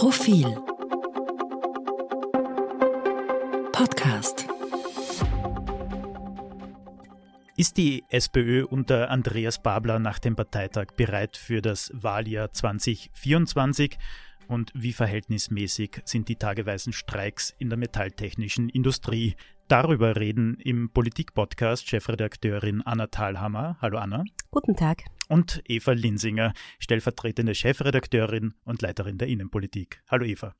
Profil Podcast Ist die SPÖ unter Andreas Babler nach dem Parteitag bereit für das Wahljahr 2024? Und wie verhältnismäßig sind die tageweisen Streiks in der metalltechnischen Industrie? Darüber reden im Politik-Podcast Chefredakteurin Anna Thalhammer. Hallo Anna. Guten Tag. Und Eva Linsinger, stellvertretende Chefredakteurin und Leiterin der Innenpolitik. Hallo Eva.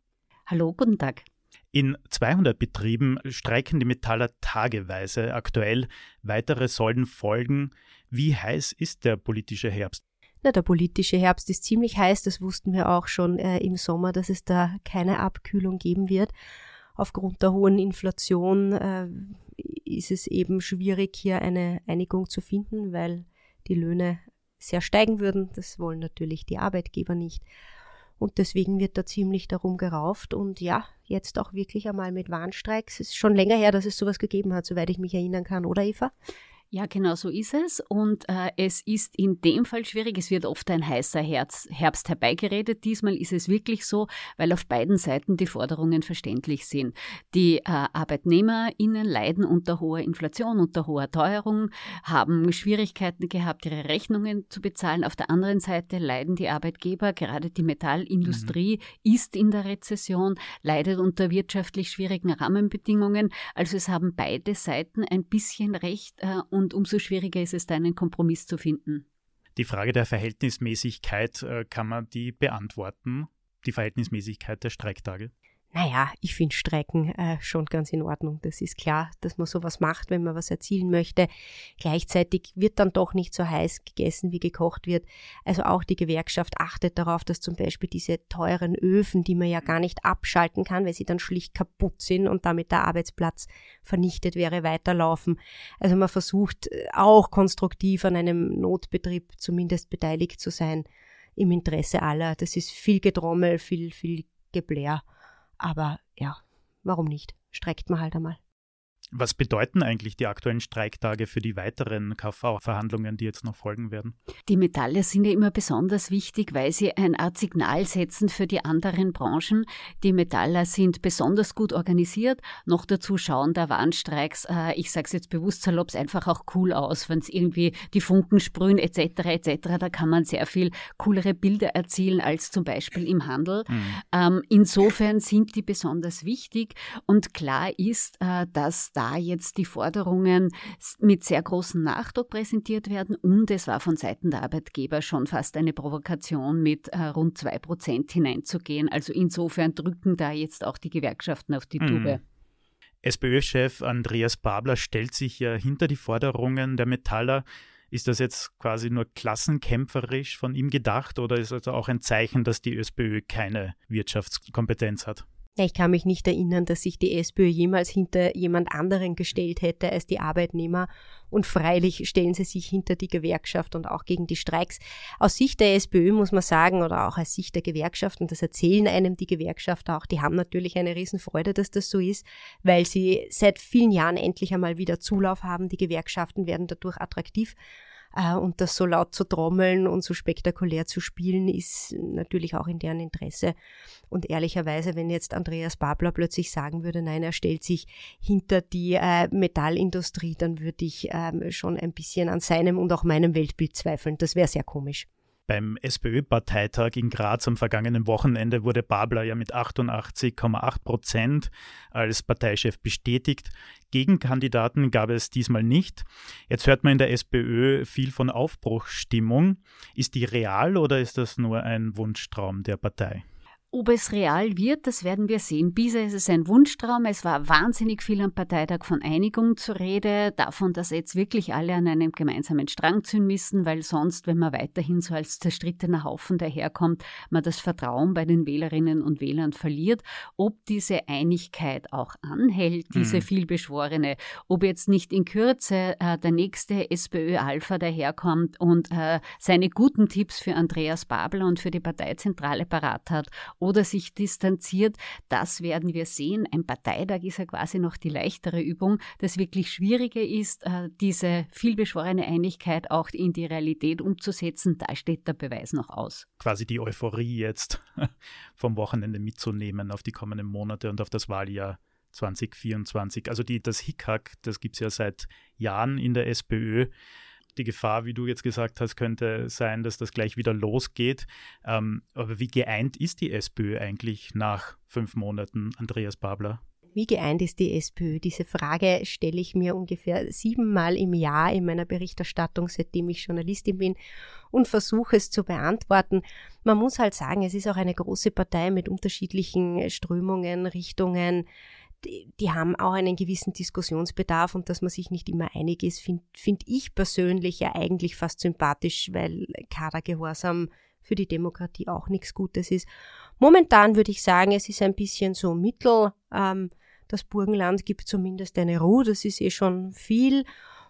Hallo, guten Tag. In 200 Betrieben streiken die Metaller tageweise aktuell. Weitere sollen folgen. Wie heiß ist der politische Herbst? Na, der politische Herbst ist ziemlich heiß. Das wussten wir auch schon äh, im Sommer, dass es da keine Abkühlung geben wird aufgrund der hohen Inflation äh, ist es eben schwierig, hier eine Einigung zu finden, weil die Löhne sehr steigen würden. Das wollen natürlich die Arbeitgeber nicht. Und deswegen wird da ziemlich darum gerauft. Und ja, jetzt auch wirklich einmal mit Warnstreiks. Es ist schon länger her, dass es sowas gegeben hat, soweit ich mich erinnern kann, oder Eva? Ja, genau so ist es. Und äh, es ist in dem Fall schwierig. Es wird oft ein heißer Herz, Herbst herbeigeredet. Diesmal ist es wirklich so, weil auf beiden Seiten die Forderungen verständlich sind. Die äh, ArbeitnehmerInnen leiden unter hoher Inflation, unter hoher Teuerung, haben Schwierigkeiten gehabt, ihre Rechnungen zu bezahlen. Auf der anderen Seite leiden die Arbeitgeber, gerade die Metallindustrie mhm. ist in der Rezession, leidet unter wirtschaftlich schwierigen Rahmenbedingungen. Also es haben beide Seiten ein bisschen recht. Äh, und umso schwieriger ist es, da einen Kompromiss zu finden. Die Frage der Verhältnismäßigkeit, äh, kann man die beantworten? Die Verhältnismäßigkeit der Streiktage? Naja, ich finde Streiken äh, schon ganz in Ordnung. Das ist klar, dass man sowas macht, wenn man was erzielen möchte. Gleichzeitig wird dann doch nicht so heiß gegessen, wie gekocht wird. Also auch die Gewerkschaft achtet darauf, dass zum Beispiel diese teuren Öfen, die man ja gar nicht abschalten kann, weil sie dann schlicht kaputt sind und damit der Arbeitsplatz vernichtet wäre, weiterlaufen. Also man versucht äh, auch konstruktiv an einem Notbetrieb zumindest beteiligt zu sein im Interesse aller. Das ist viel Getrommel, viel, viel Geblär. Aber ja, warum nicht? Streckt man halt einmal. Was bedeuten eigentlich die aktuellen Streiktage für die weiteren KV-Verhandlungen, die jetzt noch folgen werden? Die Metalle sind ja immer besonders wichtig, weil sie eine Art Signal setzen für die anderen Branchen. Die Metaller sind besonders gut organisiert. Noch dazu schauen da Warnstreiks, äh, ich sage es jetzt bewusst salopp, einfach auch cool aus, wenn es irgendwie die Funken sprühen etc. etc. Da kann man sehr viel coolere Bilder erzielen als zum Beispiel im Handel. Mhm. Ähm, insofern sind die besonders wichtig und klar ist, äh, dass da jetzt die Forderungen mit sehr großem Nachdruck präsentiert werden und es war von Seiten der Arbeitgeber schon fast eine Provokation, mit äh, rund zwei Prozent hineinzugehen. Also insofern drücken da jetzt auch die Gewerkschaften auf die mhm. Tube. SPÖ-Chef Andreas Babler stellt sich ja hinter die Forderungen der Metaller. Ist das jetzt quasi nur klassenkämpferisch von ihm gedacht oder ist also auch ein Zeichen, dass die SPÖ keine Wirtschaftskompetenz hat? Ich kann mich nicht erinnern, dass sich die SPÖ jemals hinter jemand anderen gestellt hätte als die Arbeitnehmer. Und freilich stellen sie sich hinter die Gewerkschaft und auch gegen die Streiks. Aus Sicht der SPÖ muss man sagen, oder auch aus Sicht der Gewerkschaft, und das erzählen einem die Gewerkschafter auch, die haben natürlich eine Riesenfreude, dass das so ist, weil sie seit vielen Jahren endlich einmal wieder Zulauf haben. Die Gewerkschaften werden dadurch attraktiv. Äh, und das so laut zu trommeln und so spektakulär zu spielen, ist natürlich auch in deren Interesse. Und ehrlicherweise, wenn jetzt Andreas Babler plötzlich sagen würde, nein, er stellt sich hinter die äh, Metallindustrie, dann würde ich ähm, schon ein bisschen an seinem und auch meinem Weltbild zweifeln. Das wäre sehr komisch. Beim SPÖ-Parteitag in Graz am vergangenen Wochenende wurde Babler ja mit 88,8 Prozent als Parteichef bestätigt. Gegenkandidaten gab es diesmal nicht. Jetzt hört man in der SPÖ viel von Aufbruchsstimmung. Ist die real oder ist das nur ein Wunschtraum der Partei? Ob es real wird, das werden wir sehen. Bisher ist es ein Wunschtraum. Es war wahnsinnig viel am Parteitag von Einigung zur Rede, davon, dass jetzt wirklich alle an einem gemeinsamen Strang ziehen müssen, weil sonst, wenn man weiterhin so als zerstrittener Haufen daherkommt, man das Vertrauen bei den Wählerinnen und Wählern verliert. Ob diese Einigkeit auch anhält, diese mhm. vielbeschworene, ob jetzt nicht in Kürze äh, der nächste SPÖ-Alpha daherkommt und äh, seine guten Tipps für Andreas Babel und für die Parteizentrale parat hat oder sich distanziert, das werden wir sehen. Ein Parteitag ist ja quasi noch die leichtere Übung. Das wirklich Schwierige ist, äh, diese vielbeschworene Einigkeit auch in die Realität umzusetzen. Da steht der Beweis noch aus. Quasi die Euphorie jetzt vom Wochenende mitzunehmen auf die kommenden Monate und auf das Wahljahr 2024. Also die, das Hickhack, das gibt es ja seit Jahren in der SPÖ. Die Gefahr, wie du jetzt gesagt hast, könnte sein, dass das gleich wieder losgeht. Ähm, aber wie geeint ist die SPÖ eigentlich nach fünf Monaten, Andreas Babler? Wie geeint ist die SPÖ? Diese Frage stelle ich mir ungefähr siebenmal im Jahr in meiner Berichterstattung, seitdem ich Journalistin bin und versuche es zu beantworten. Man muss halt sagen, es ist auch eine große Partei mit unterschiedlichen Strömungen, Richtungen die, haben auch einen gewissen Diskussionsbedarf und dass man sich nicht immer einig ist, finde find ich persönlich ja eigentlich fast sympathisch, weil Kadergehorsam für die Demokratie auch nichts Gutes ist. Momentan würde ich sagen, es ist ein bisschen so mittel. Ähm, das Burgenland gibt zumindest eine Ruhe, das ist eh schon viel.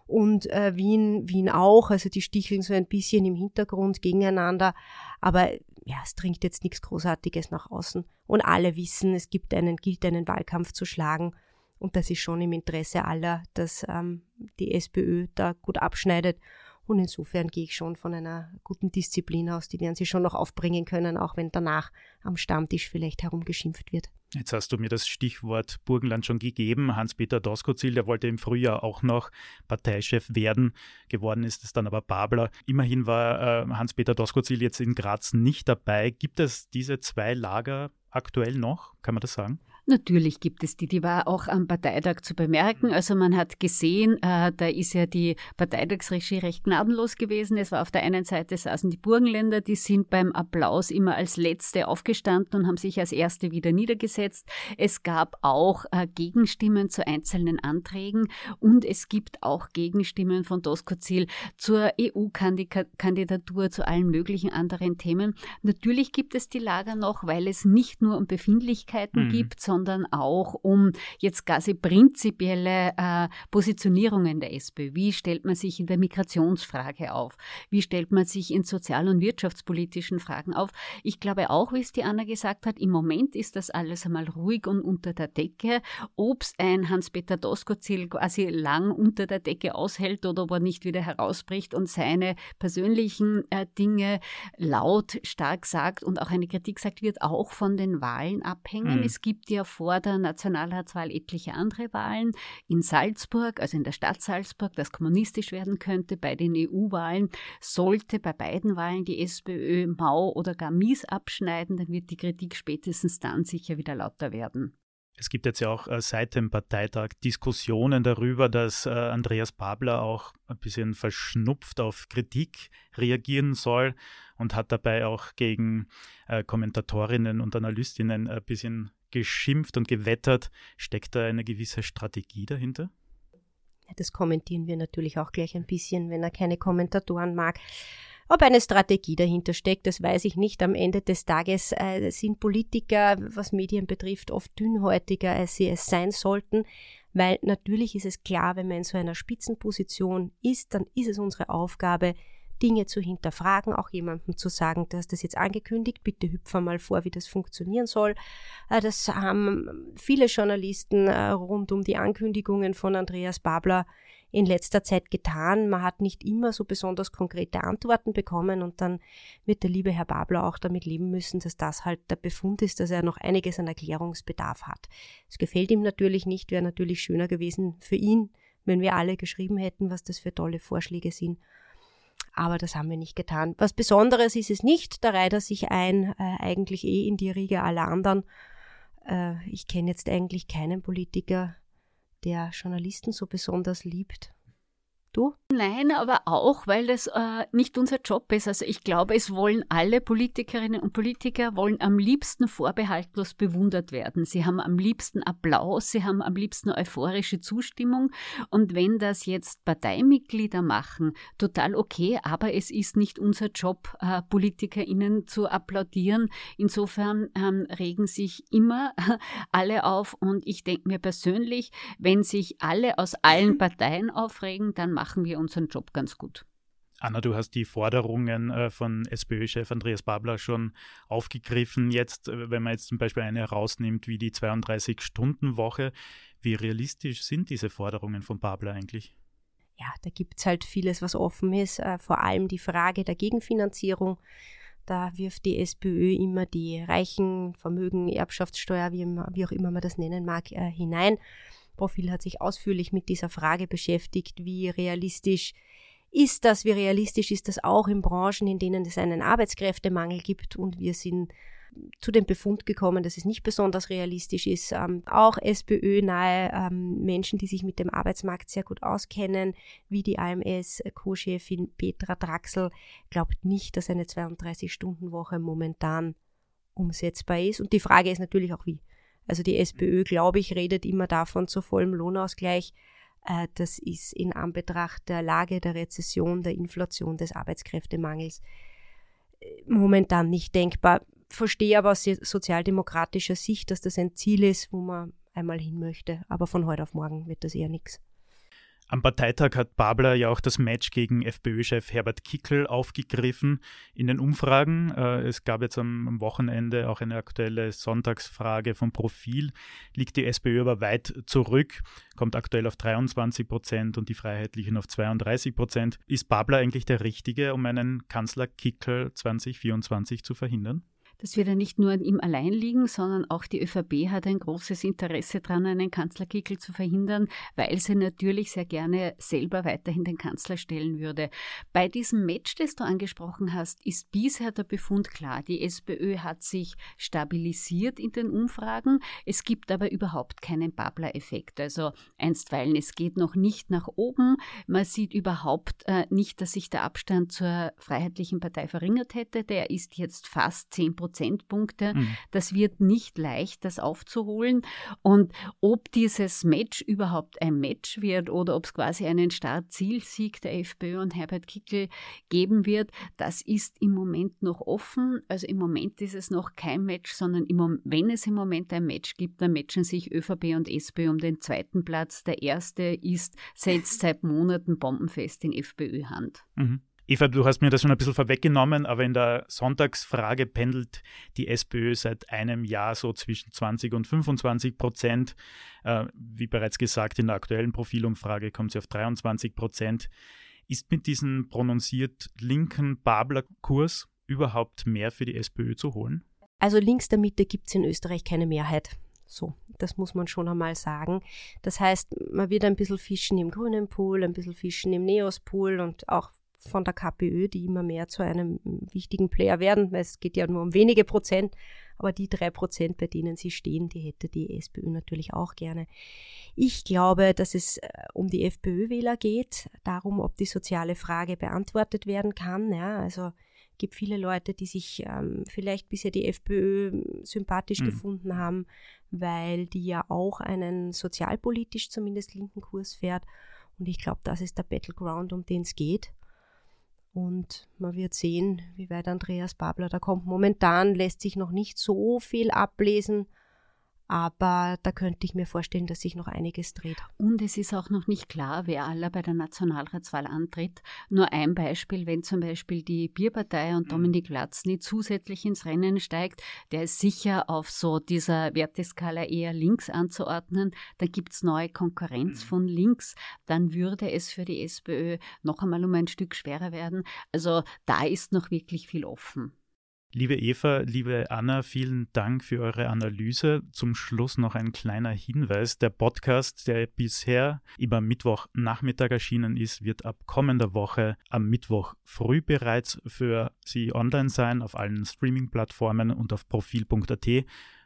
Und äh, Wien, Wien auch, also die sticheln so ein bisschen im Hintergrund gegeneinander. Aber ja, es dringt jetzt nichts Großartiges nach außen. Und alle wissen, es gibt einen, gilt einen Wahlkampf zu schlagen. Und das ist schon im Interesse aller, dass ähm, die SPÖ da gut abschneidet. Und insofern gehe ich schon von einer guten Disziplin aus. Die werden sie schon noch aufbringen können, auch wenn danach am Stammtisch vielleicht herumgeschimpft wird. Jetzt hast du mir das Stichwort Burgenland schon gegeben. Hans-Peter Doskozil, der wollte im Frühjahr auch noch Parteichef werden. Geworden ist es dann aber Babler. Immerhin war äh, Hans-Peter Doskozil jetzt in Graz nicht dabei. Gibt es diese zwei Lager aktuell noch? Kann man das sagen? Natürlich gibt es die, die war auch am Parteitag zu bemerken. Mhm. Also man hat gesehen, äh, da ist ja die Parteitagsregie recht gnadenlos gewesen. Es war auf der einen Seite saßen die Burgenländer, die sind beim Applaus immer als Letzte aufgestanden und haben sich als Erste wieder niedergesetzt. Es gab auch äh, Gegenstimmen zu einzelnen Anträgen und es gibt auch Gegenstimmen von Doskozil zur EU-Kandidatur, zu allen möglichen anderen Themen. Natürlich gibt es die Lager noch, weil es nicht nur um Befindlichkeiten mhm. gibt, sondern sondern auch um jetzt quasi prinzipielle äh, Positionierungen der SPÖ. Wie stellt man sich in der Migrationsfrage auf? Wie stellt man sich in sozial- und wirtschaftspolitischen Fragen auf? Ich glaube auch, wie es die Anna gesagt hat, im Moment ist das alles einmal ruhig und unter der Decke. Ob es ein Hans-Peter Doskozil quasi lang unter der Decke aushält oder ob er nicht wieder herausbricht und seine persönlichen äh, Dinge laut stark sagt und auch eine Kritik sagt, wird auch von den Wahlen abhängen. Mhm. Es gibt ja vor der Nationalratswahl etliche andere Wahlen. In Salzburg, also in der Stadt Salzburg, das kommunistisch werden könnte. Bei den EU-Wahlen sollte bei beiden Wahlen die SPÖ mau oder gar mies abschneiden, dann wird die Kritik spätestens dann sicher wieder lauter werden. Es gibt jetzt ja auch äh, seit dem Parteitag Diskussionen darüber, dass äh, Andreas Babler auch ein bisschen verschnupft auf Kritik reagieren soll und hat dabei auch gegen äh, Kommentatorinnen und Analystinnen ein bisschen geschimpft und gewettert. Steckt da eine gewisse Strategie dahinter? Das kommentieren wir natürlich auch gleich ein bisschen, wenn er keine Kommentatoren mag. Ob eine Strategie dahinter steckt, das weiß ich nicht. Am Ende des Tages äh, sind Politiker, was Medien betrifft, oft dünnhäutiger, als sie es sein sollten. Weil natürlich ist es klar, wenn man in so einer Spitzenposition ist, dann ist es unsere Aufgabe, Dinge zu hinterfragen, auch jemandem zu sagen, du hast das jetzt angekündigt, bitte hüpfe mal vor, wie das funktionieren soll. Äh, das haben viele Journalisten äh, rund um die Ankündigungen von Andreas Babler in letzter Zeit getan. Man hat nicht immer so besonders konkrete Antworten bekommen und dann wird der liebe Herr Babler auch damit leben müssen, dass das halt der Befund ist, dass er noch einiges an Erklärungsbedarf hat. Es gefällt ihm natürlich nicht, wäre natürlich schöner gewesen für ihn, wenn wir alle geschrieben hätten, was das für tolle Vorschläge sind aber das haben wir nicht getan. Was Besonderes ist es nicht, da reiht er sich ein, äh, eigentlich eh in die Riege aller anderen. Äh, ich kenne jetzt eigentlich keinen Politiker, der Journalisten so besonders liebt. Du? Nein, aber auch, weil das äh, nicht unser Job ist. Also ich glaube, es wollen alle Politikerinnen und Politiker wollen am liebsten vorbehaltlos bewundert werden. Sie haben am liebsten Applaus, sie haben am liebsten euphorische Zustimmung. Und wenn das jetzt Parteimitglieder machen, total okay, aber es ist nicht unser Job, äh, PolitikerInnen zu applaudieren. Insofern ähm, regen sich immer alle auf. Und ich denke mir persönlich, wenn sich alle aus allen Parteien aufregen, dann machen wir unseren Job ganz gut. Anna, du hast die Forderungen äh, von SPÖ-Chef Andreas Babler schon aufgegriffen. Jetzt, äh, wenn man jetzt zum Beispiel eine herausnimmt wie die 32-Stunden-Woche, wie realistisch sind diese Forderungen von Babler eigentlich? Ja, da gibt es halt vieles, was offen ist. Äh, vor allem die Frage der Gegenfinanzierung. Da wirft die SPÖ immer die reichen Vermögen, Erbschaftssteuer, wie, wie auch immer man das nennen mag, hinein. Profil hat sich ausführlich mit dieser Frage beschäftigt, wie realistisch ist das, wie realistisch ist das auch in Branchen, in denen es einen Arbeitskräftemangel gibt und wir sind zu dem Befund gekommen, dass es nicht besonders realistisch ist. Ähm, auch SPÖ-nahe ähm, Menschen, die sich mit dem Arbeitsmarkt sehr gut auskennen, wie die AMS-Co-Chefin Petra Draxel, glaubt nicht, dass eine 32-Stunden-Woche momentan umsetzbar ist. Und die Frage ist natürlich auch wie. Also die SPÖ, glaube ich, redet immer davon zu vollem Lohnausgleich. Äh, das ist in Anbetracht der Lage der Rezession, der Inflation, des Arbeitskräftemangels äh, momentan nicht denkbar. Verstehe aber aus sozialdemokratischer Sicht, dass das ein Ziel ist, wo man einmal hin möchte. Aber von heute auf morgen wird das eher nichts. Am Parteitag hat Babler ja auch das Match gegen FPÖ-Chef Herbert Kickel aufgegriffen in den Umfragen. Äh, es gab jetzt am Wochenende auch eine aktuelle Sonntagsfrage vom Profil. Liegt die SPÖ aber weit zurück, kommt aktuell auf 23 Prozent und die Freiheitlichen auf 32 Prozent. Ist Babler eigentlich der Richtige, um einen Kanzler Kickel 2024 zu verhindern? Das wird ja nicht nur an ihm allein liegen, sondern auch die ÖVP hat ein großes Interesse daran, einen Kanzlerkickel zu verhindern, weil sie natürlich sehr gerne selber weiterhin den Kanzler stellen würde. Bei diesem Match, das du angesprochen hast, ist bisher der Befund klar. Die SPÖ hat sich stabilisiert in den Umfragen. Es gibt aber überhaupt keinen Babler-Effekt. Also einstweilen, es geht noch nicht nach oben. Man sieht überhaupt äh, nicht, dass sich der Abstand zur Freiheitlichen Partei verringert hätte. Der ist jetzt fast 10 Prozent Prozentpunkte. Mhm. Das wird nicht leicht, das aufzuholen. Und ob dieses Match überhaupt ein Match wird oder ob es quasi einen Start-Ziel-Sieg der FPÖ und Herbert Kickel geben wird, das ist im Moment noch offen. Also im Moment ist es noch kein Match, sondern im, wenn es im Moment ein Match gibt, dann matchen sich ÖVP und SPÖ um den zweiten Platz. Der erste ist setzt seit Monaten bombenfest in FPÖ-Hand. Mhm. Eva, du hast mir das schon ein bisschen vorweggenommen, aber in der Sonntagsfrage pendelt die SPÖ seit einem Jahr so zwischen 20 und 25 Prozent. Äh, wie bereits gesagt, in der aktuellen Profilumfrage kommt sie auf 23 Prozent. Ist mit diesem prononciert linken Babler-Kurs überhaupt mehr für die SPÖ zu holen? Also links der Mitte gibt es in Österreich keine Mehrheit. So, das muss man schon einmal sagen. Das heißt, man wird ein bisschen fischen im grünen Pool, ein bisschen fischen im Neos-Pool und auch von der KPÖ, die immer mehr zu einem wichtigen Player werden, weil es geht ja nur um wenige Prozent, aber die drei Prozent, bei denen sie stehen, die hätte die SPÖ natürlich auch gerne. Ich glaube, dass es äh, um die FPÖ-Wähler geht, darum, ob die soziale Frage beantwortet werden kann. Ja, also gibt viele Leute, die sich ähm, vielleicht bisher die FPÖ sympathisch mhm. gefunden haben, weil die ja auch einen sozialpolitisch zumindest linken Kurs fährt. Und ich glaube, das ist der Battleground, um den es geht. Und man wird sehen, wie weit Andreas Babler da kommt. Momentan lässt sich noch nicht so viel ablesen, aber da könnte ich mir vorstellen, dass sich noch einiges dreht. Und es ist auch noch nicht klar, wer aller bei der Nationalratswahl antritt. Nur ein Beispiel, wenn zum Beispiel die Bierpartei und mhm. Dominik Latzny zusätzlich ins Rennen steigt, der ist sicher auf so dieser Werteskala eher links anzuordnen. Dann gibt es neue Konkurrenz mhm. von links. Dann würde es für die SPÖ noch einmal um ein Stück schwerer werden. Also da ist noch wirklich viel offen. Liebe Eva, liebe Anna, vielen Dank für eure Analyse. Zum Schluss noch ein kleiner Hinweis. Der Podcast, der bisher immer Mittwochnachmittag erschienen ist, wird ab kommender Woche am Mittwoch früh bereits für Sie online sein, auf allen Streaming-Plattformen und auf profil.at.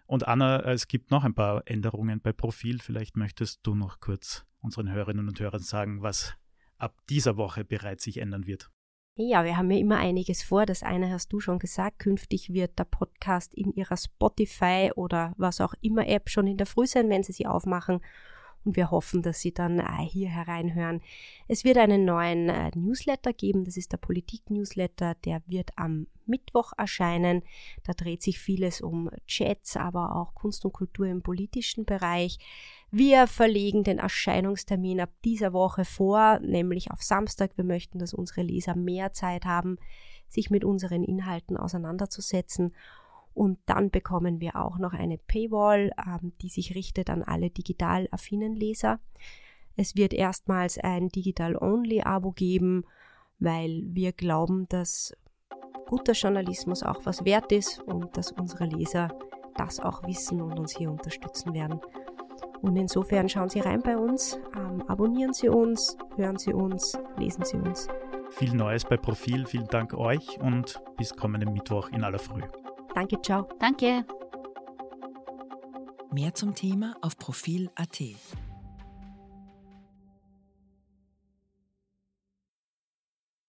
Und Anna, es gibt noch ein paar Änderungen bei Profil. Vielleicht möchtest du noch kurz unseren Hörerinnen und Hörern sagen, was ab dieser Woche bereits sich ändern wird. Ja, wir haben ja immer einiges vor. Das eine hast du schon gesagt. Künftig wird der Podcast in ihrer Spotify oder was auch immer App schon in der Früh sein, wenn sie sie aufmachen. Und wir hoffen, dass Sie dann äh, hier hereinhören. Es wird einen neuen äh, Newsletter geben, das ist der Politik-Newsletter, der wird am Mittwoch erscheinen. Da dreht sich vieles um Chats, aber auch Kunst und Kultur im politischen Bereich. Wir verlegen den Erscheinungstermin ab dieser Woche vor, nämlich auf Samstag. Wir möchten, dass unsere Leser mehr Zeit haben, sich mit unseren Inhalten auseinanderzusetzen. Und dann bekommen wir auch noch eine Paywall, ähm, die sich richtet an alle digital affinen Leser. Es wird erstmals ein Digital-Only-Abo geben, weil wir glauben, dass guter Journalismus auch was wert ist und dass unsere Leser das auch wissen und uns hier unterstützen werden. Und insofern schauen Sie rein bei uns, ähm, abonnieren Sie uns, hören Sie uns, lesen Sie uns. Viel Neues bei Profil, vielen Dank euch und bis kommenden Mittwoch in aller Früh. Danke, ciao. Danke. Mehr zum Thema auf Profil.at.